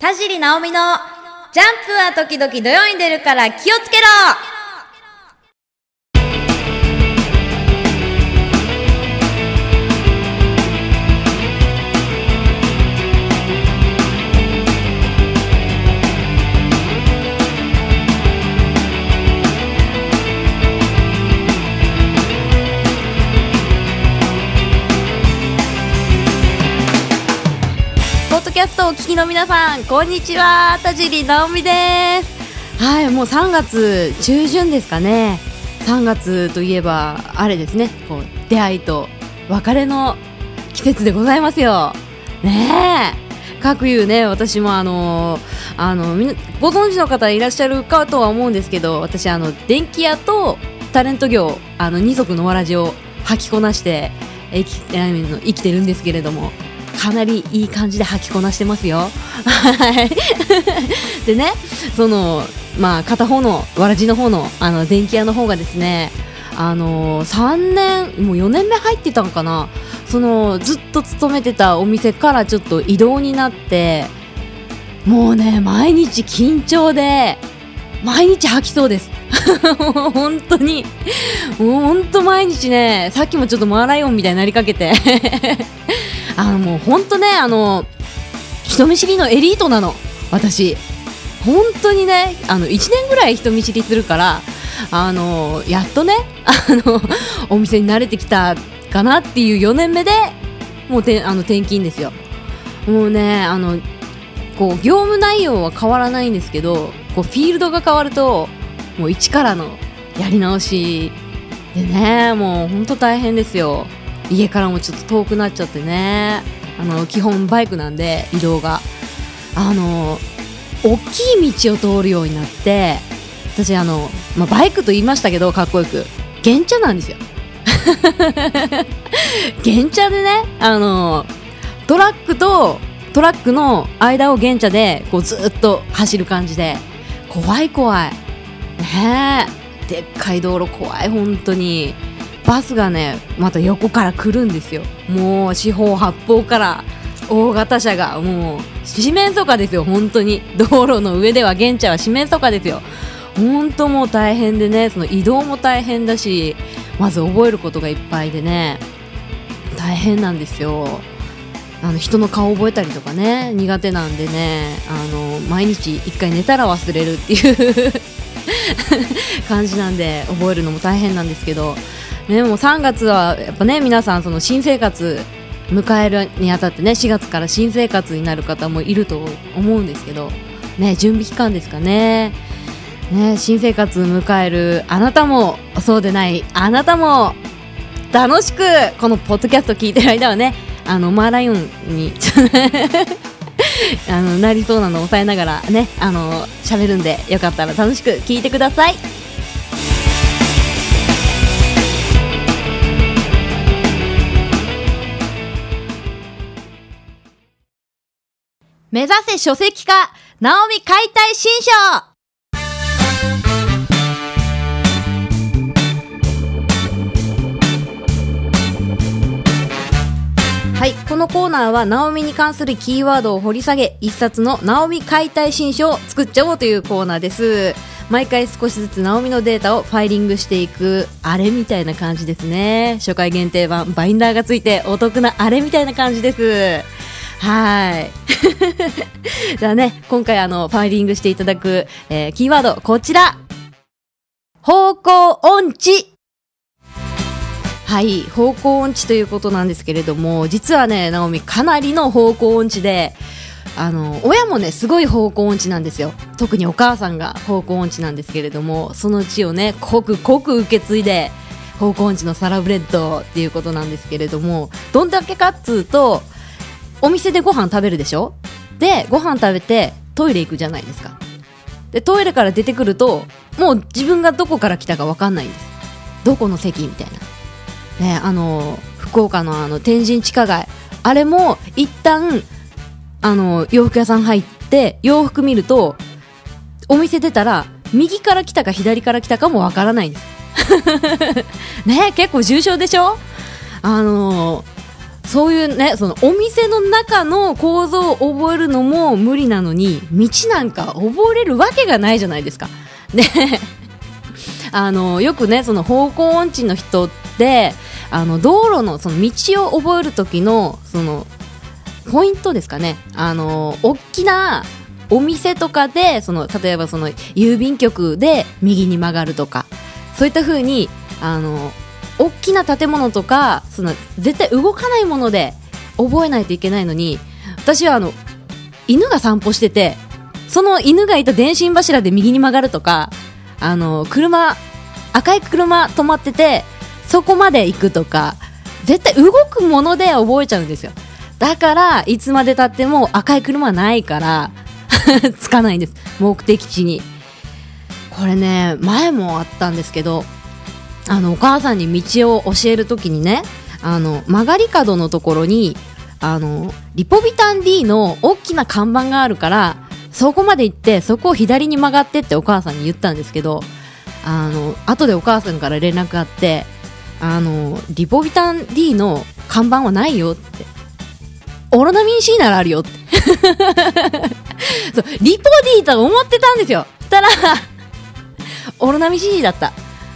田尻直美のジャンプは時々土曜に出るから気をつけろドキャストをお聞きの皆さん、こんにちは。田尻直美です。はい、もう3月中旬ですかね。3月といえば、あれですね、こう、出会いと別れの季節でございますよ。ねえ。各いうね、私もあのーあの、みな、ご存知の方いらっしゃるかとは思うんですけど、私あの、電気屋とタレント業、あの、二足のわらじを履きこなして、生きあの生きてるんですけれども、かなりいい感じで履きこなしてますよ。はい。でね、その、まあ、片方の、わらじの方の、あの、電気屋の方がですね、あの3年、もう4年目入ってたのかな、その、ずっと勤めてたお店からちょっと移動になって、もうね、毎日緊張で、毎日吐きそうです。本当に、もう本当毎日ね、さっきもちょっとマーライオンみたいになりかけて、あのもう本当ね、あの、人見知りのエリートなの、私。本当にね、あの、1年ぐらい人見知りするから、あの、やっとね、あの、お店に慣れてきたかなっていう4年目で、もうてあの転勤ですよ。もうね、あの、こう、業務内容は変わらないんですけど、こう、フィールドが変わると、もう一からのやり直しでね、もう本当大変ですよ。家からもちょっと遠くなっちゃってね。あの、基本バイクなんで、移動が。あの、大きい道を通るようになって、私あの、まあ、バイクと言いましたけど、かっこよく。原茶なんですよ。原茶でね、あの、トラックとトラックの間を原茶で、こうずっと走る感じで、怖い怖い。ねえ。でっかい道路怖い、本当に。バスがね、また横から来るんですよ。もう四方八方から大型車が、もう四面楚歌ですよ、本当に。道路の上では現地は四面楚歌ですよ。本当もう大変でね、その移動も大変だし、まず覚えることがいっぱいでね、大変なんですよ。あの人の顔覚えたりとかね、苦手なんでね、あの、毎日一回寝たら忘れるっていう 感じなんで、覚えるのも大変なんですけど、ね、もう3月はやっぱね皆さんその新生活迎えるにあたってね4月から新生活になる方もいると思うんですけどね準備期間ですかね。ね新生活迎えるあなたもそうでないあなたも楽しくこのポッドキャスト聞いてる間はねあのマーライオンに あのなりそうなのを抑えながらねあの喋るんでよかったら楽しく聞いてください。目指せ書籍化、ナオミ解体新書はい、このコーナーは、ナオミに関するキーワードを掘り下げ、一冊のナオミ解体新書を作っちゃおうというコーナーです。毎回少しずつナオミのデータをファイリングしていく、あれみたいな感じですね。初回限定版、バインダーがついてお得なあれみたいな感じです。はい。じゃあね、今回あの、ファイリングしていただく、えーキーワード、こちら。方向音痴。はい、方向音痴ということなんですけれども、実はね、ナオミかなりの方向音痴で、あの、親もね、すごい方向音痴なんですよ。特にお母さんが方向音痴なんですけれども、その血をね、濃く濃く受け継いで、方向音痴のサラブレッドっていうことなんですけれども、どんだけかっつうと、お店でご飯食べるでしょ？で、ご飯食べてトイレ行くじゃないですか。で、トイレから出てくると、もう自分がどこから来たかわかんないんです。どこの席みたいな。ね、あの、福岡のあの、天神地下街。あれも、一旦、あの、洋服屋さん入って、洋服見ると、お店出たら、右から来たか左から来たかもわからないんです。ね、結構重症でしょ？あのそういうねそのお店の中の構造を覚えるのも無理なのに道なんか覚えれるわけがないじゃないですか。で あのよくねその方向音痴の人ってあの道路のその道を覚える時のそのポイントですかねあの大きなお店とかでその例えばその郵便局で右に曲がるとかそういった風にあの大きな建物とかその絶対動かないもので覚えないといけないのに私はあの犬が散歩しててその犬がいた電信柱で右に曲がるとかあの車赤い車止まっててそこまで行くとか絶対動くもので覚えちゃうんですよ。だからいつまでたっても赤い車はないから つかないんです。目的地に。これね前もあったんですけどあのお母さんに道を教えるときにねあの曲がり角のところにあのリポビタン D の大きな看板があるからそこまで行ってそこを左に曲がってってお母さんに言ったんですけどあの後でお母さんから連絡があってあのリポビタン D の看板はないよって。オロナミン C ならあるよって。そうリポ D と思ってたんですよ。したらオロナミン C だった。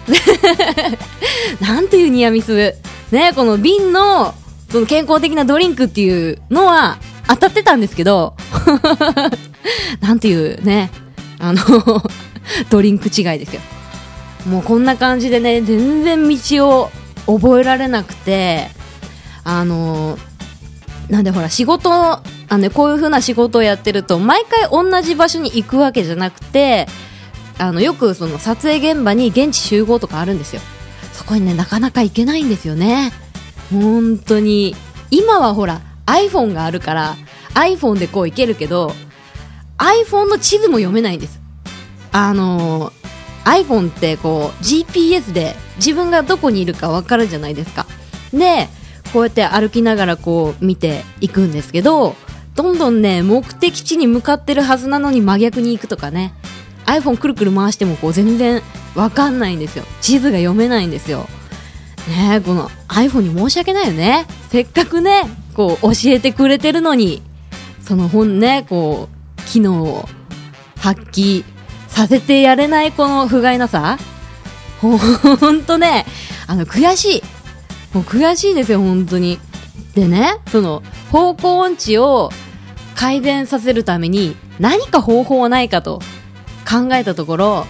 なんていうニアミス。ねこの瓶のその健康的なドリンクっていうのは当たってたんですけど なんていうねあの ドリンク違いですよ。もうこんな感じでね全然道を覚えられなくてあのなんでほら仕事あの、ねこういう風な仕事をやってると毎回同じ場所に行くわけじゃなくてあのよくその撮影現場に現地集合とかあるんですよ。そこにねなかなか行けないんですよね。本当に。今はほら iPhone があるから iPhone でこう行けるけど iPhone の地図も読めないんです。あの iPhone ってこう GPS で自分がどこにいるか分かるじゃないですか。でこうやって歩きながらこう見ていくんですけどどんどんね目的地に向かってるはずなのに真逆に行くとかね。iPhone くるくる回してもこう全然わかんないんですよ。地図が読めないんですよ。ねこの iPhone に申し訳ないよね。せっかくねこう教えてくれてるのに。その本ねこう機能を発揮させてやれないこの不甲斐なさ。ほんとねあの悔しい。もう悔しいですよ本当に。でねその方向音痴を改善させるために何か方法はないかと。考えたところ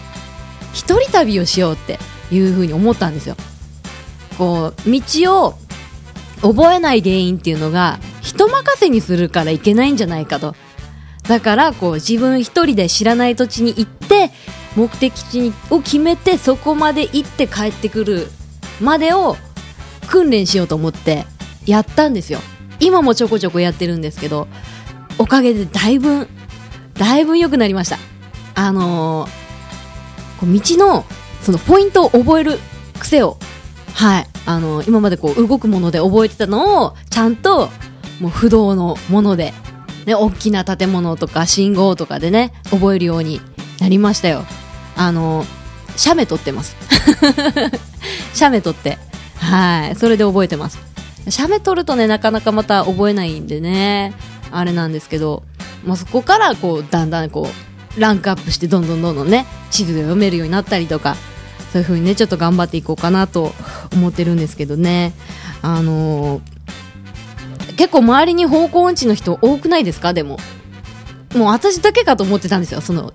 一人旅をしようっていうふうに思ったんですよ。こう道を覚えない原因っていうのが人任せにするからいけないんじゃないかと。だからこう自分一人で知らない土地に行って目的地を決めてそこまで行って帰ってくるまでを訓練しようと思ってやったんですよ。今もちょこちょこやってるんですけどおかげでだいぶだいぶ良くなりました。あのー、こう道のそのポイントを覚える癖をはい。あのー、今までこう動くもので覚えてたのをちゃんともう不動のもので、ね、大きな建物とか信号とかでね覚えるようになりましたよ。あのー、写メ撮ってます。写メ撮って。はい。それで覚えてます。写メ撮るとねなかなかまた覚えないんでねあれなんですけど、まあ、そこからこうだんだんこうランクアップしてどんどんどんどんね地図が読めるようになったりとかそういう風にねちょっと頑張っていこうかなと思ってるんですけどね。あのー、結構周りに方向音痴の人多くないですか？でも。もう私だけかと思ってたんですよ。その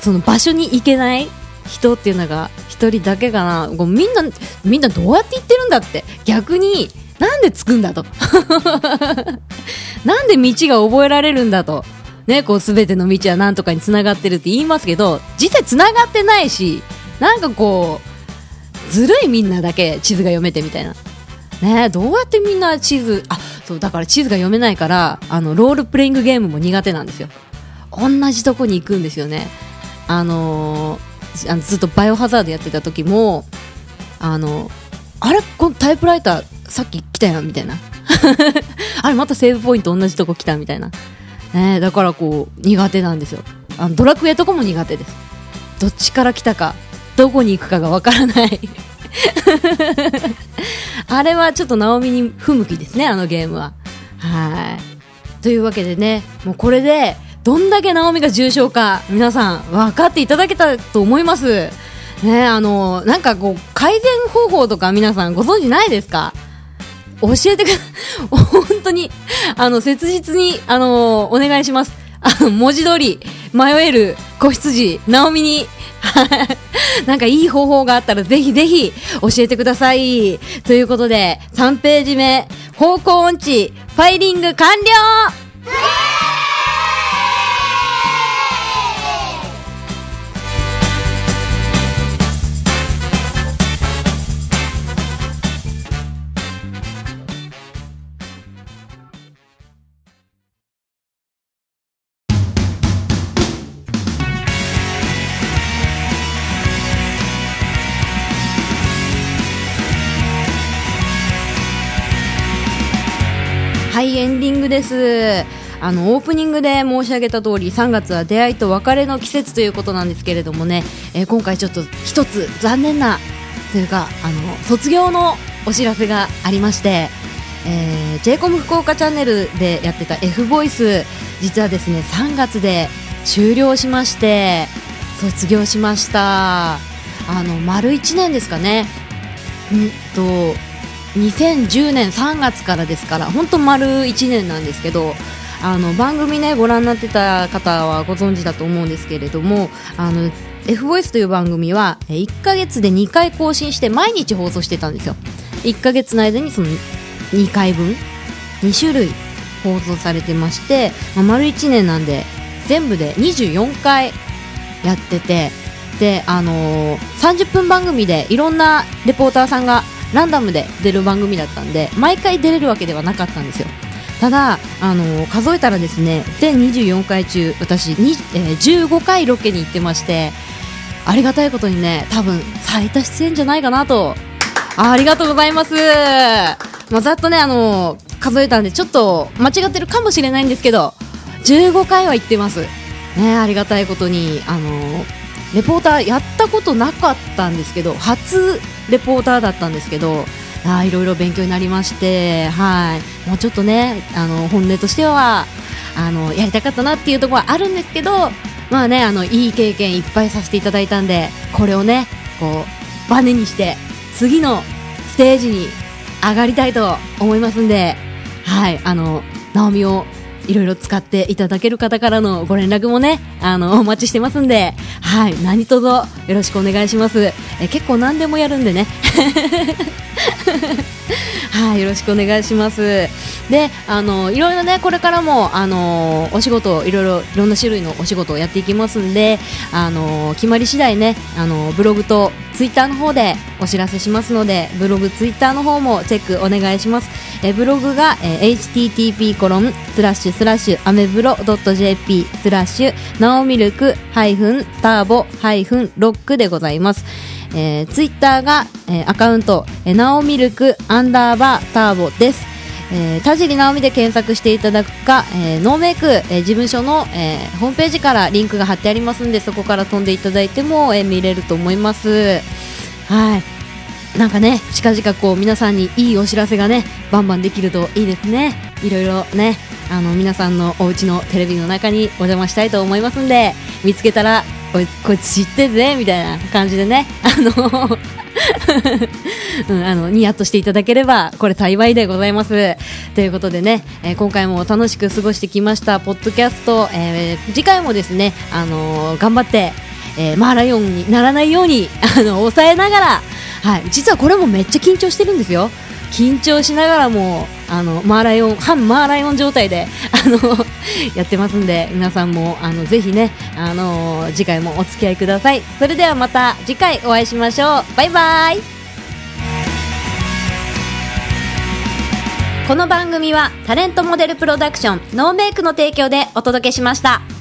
その場所に行けない人っていうのが1人だけかな。みんなみんなどうやって行ってるんだって。逆になんで着くんだと。なんで道が覚えられるんだと。ねこう全ての道はなんとかにつながってるって言いますけど実際つながってないしなんかこうずるいみんなだけ地図が読めてみたいな。ねどうやってみんな地図あそうだから地図が読めないからあのロールプレイングゲームも苦手なんですよ。同じとこに行くんですよね。あのあのずっとバイオハザードやってた時もあのあれこのタイプライターさっき来たやんみたいな。あれまたセーブポイント同じとこ来たみたいな、ね、だからこう苦手なんですよあのドラクエとかも苦手ですどっちから来たかどこに行くかがわからない あれはちょっとナオミに不向きですね、あのゲームは。はい。というわけでね、もうこれで、どんだけナオミが重症か、皆さん分かっていただけたと思います。ね、あの、なんかこう、改善方法とか皆さんご存知ないですか？教えてくだ、本当に、あの、切実に、あの、お願いします。あの、文字通り、迷える子羊、ナオミに、なんかいい方法があったらぜひぜひ教えてください。ということで、3ページ目、方向音痴、ファイリング完了エンディングです。あのオープニングで申し上げた通り3月は出会いと別れの季節ということなんですけれどもね、えー、今回ちょっと一つ残念なというかあの卒業のお知らせがありまして、えー、j コム福岡チャンネルでやってた F ボイス実はですね3月で終了しまして卒業しました。あの丸1年ですかね。うんと2010年3月からですから本当丸1年なんですけどあの番組ねご覧になってた方はご存知だと思うんですけれどもあの F ボイスという番組は1ヶ月で2回更新して毎日放送してたんですよ。1ヶ月の間にその2回分2種類放送されてまして、まあ、丸1年なんで全部で24回やっててで、あのー、30分番組でいろんなレポーターさんがランダムで出る番組だったんで毎回出れるわけではなかったんですよ。ただ、あの数えたらですね全24回中私に、えー、15回ロケに行ってましてありがたいことにね多分最多出演じゃないかなと。あありがとうございます、まあ、ざっとね、あの数えたんでちょっと間違ってるかもしれないんですけど15回は行ってます。ねありがたいことにあのレポーターやったことなかったんですけど初レポーターだったんですけどあいろいろ勉強になりましてはい。もうちょっとねあの本音としてはあのやりたかったなっていうところはあるんですけどまあねあのいい経験いっぱいさせていただいたんでこれをねこうバネにして次のステージに上がりたいと思いますんではい。あのナオミをいろいろ使っていただける方からのご連絡もね、あの、お待ちしてますんで、はい、何卒よろしくお願いします。え結構何でもやるんでね。はい、よろしくお願いします。で、あの、いろいろね、これからも、あの、お仕事、いろいろ、いろんな種類のお仕事をやっていきますんで、あの、決まり次第ね、あの、ブログとツイッターの方でお知らせしますので、ブログ、ツイッターの方もチェックお願いします。えブログが、え http コロンスラッシュスラッシュアメブロドット .jp スラッシュナオミルクハイフンターボハイフンロックでございます。えー、ツイッターが、えー、アカウント、えー、ナオミルクアンダーバーターボです。えー、田尻直美で検索していただくか、えー、ノーメイク、えー、事務所の、えー、ホームページからリンクが貼ってありますんでそこから飛んでいただいても、えー、見れると思います。はい。なんかね近々こう皆さんにいいお知らせがねバンバンできるといいですね。いろいろねあの皆さんのお家のテレビの中にお邪魔したいと思いますんで見つけたらこいつ知ってるぜみたいな感じでね。あの うん、あのニヤッとしていただければこれ幸いでございます。ということでね、えー、今回も楽しく過ごしてきましたポッドキャスト、えー、次回もですね、あのー、頑張って、えー、マーライオンにならないようにあの抑えながら、はい、実はこれもめっちゃ緊張してるんですよ。緊張しながらもあのマーライオン反マーライオン状態で あのやってますんで皆さんもあのぜひねあの次回もお付き合いください。それではまた次回お会いしましょう。バイバイ。この番組はタレントモデルプロダクションノーメイクの提供でお届けしました。